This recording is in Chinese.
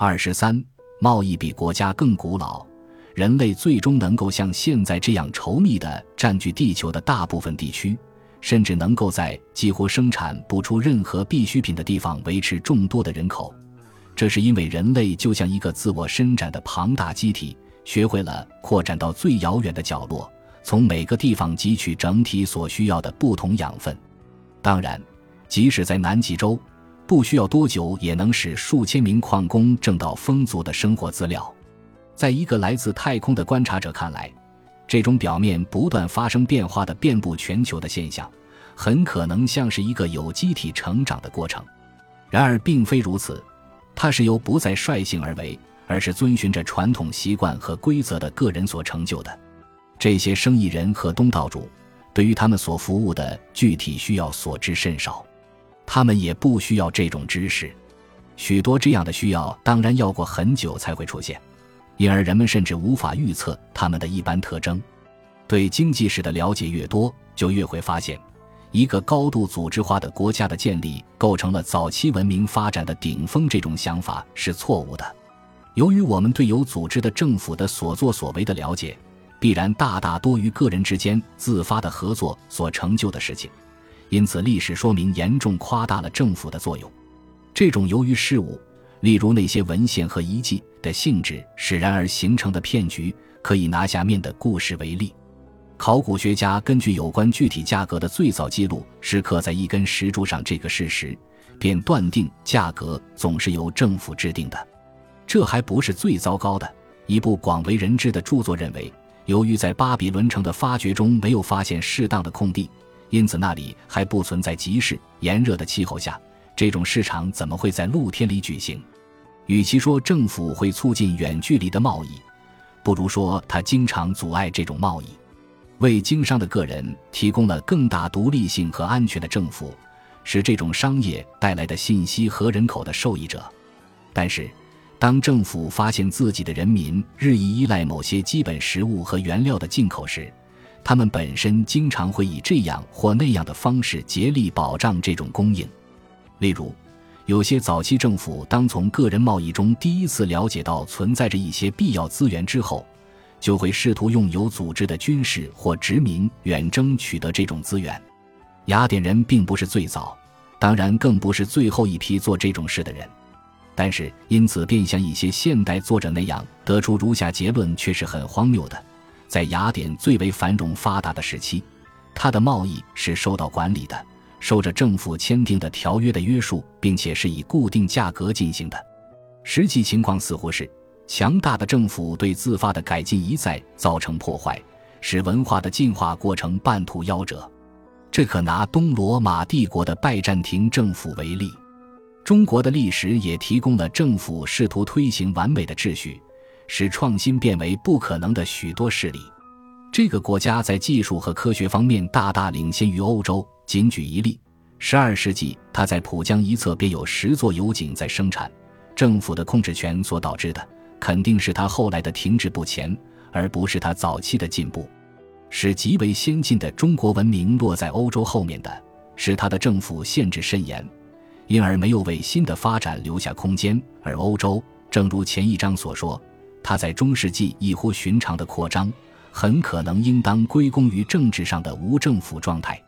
二十三，贸易比国家更古老，人类最终能够像现在这样稠密地占据地球的大部分地区，甚至能够在几乎生产不出任何必需品的地方维持众多的人口。这是因为人类就像一个自我伸展的庞大机体，学会了扩展到最遥远的角落，从每个地方汲取整体所需要的不同养分。当然，即使在南极洲，不需要多久也能使数千名矿工挣到丰足的生活资料。在一个来自太空的观察者看来，这种表面不断发生变化的遍布全球的现象，很可能像是一个有机体成长的过程。然而，并非如此。它是由不再率性而为，而是遵循着传统习惯和规则的个人所成就的。这些生意人和东道主，对于他们所服务的具体需要所知甚少，他们也不需要这种知识。许多这样的需要当然要过很久才会出现，因而人们甚至无法预测他们的一般特征。对经济史的了解越多，就越会发现。一个高度组织化的国家的建立构成了早期文明发展的顶峰，这种想法是错误的。由于我们对有组织的政府的所作所为的了解，必然大大多于个人之间自发的合作所成就的事情，因此历史说明严重夸大了政府的作用。这种由于事物，例如那些文献和遗迹的性质使然而形成的骗局，可以拿下面的故事为例。考古学家根据有关具体价格的最早记录是刻在一根石柱上这个事实，便断定价格总是由政府制定的。这还不是最糟糕的。一部广为人知的著作认为，由于在巴比伦城的发掘中没有发现适当的空地，因此那里还不存在集市。炎热的气候下，这种市场怎么会在露天里举行？与其说政府会促进远距离的贸易，不如说他经常阻碍这种贸易。为经商的个人提供了更大独立性和安全的政府，是这种商业带来的信息和人口的受益者。但是，当政府发现自己的人民日益依赖某些基本食物和原料的进口时，他们本身经常会以这样或那样的方式竭力保障这种供应。例如，有些早期政府当从个人贸易中第一次了解到存在着一些必要资源之后。就会试图用有组织的军事或殖民远征取得这种资源。雅典人并不是最早，当然更不是最后一批做这种事的人，但是因此便像一些现代作者那样得出如下结论，却是很荒谬的：在雅典最为繁荣发达的时期，它的贸易是受到管理的，受着政府签订的条约的约束，并且是以固定价格进行的。实际情况似乎是。强大的政府对自发的改进一再造成破坏，使文化的进化过程半途夭折。这可拿东罗马帝国的拜占庭政府为例。中国的历史也提供了政府试图推行完美的秩序，使创新变为不可能的许多事例。这个国家在技术和科学方面大大领先于欧洲。仅举一例：十二世纪，它在浦江一侧便有十座油井在生产，政府的控制权所导致的。肯定是他后来的停滞不前，而不是他早期的进步。使极为先进的中国文明落在欧洲后面的是他的政府限制甚严，因而没有为新的发展留下空间。而欧洲，正如前一章所说，它在中世纪异乎寻常的扩张，很可能应当归功于政治上的无政府状态。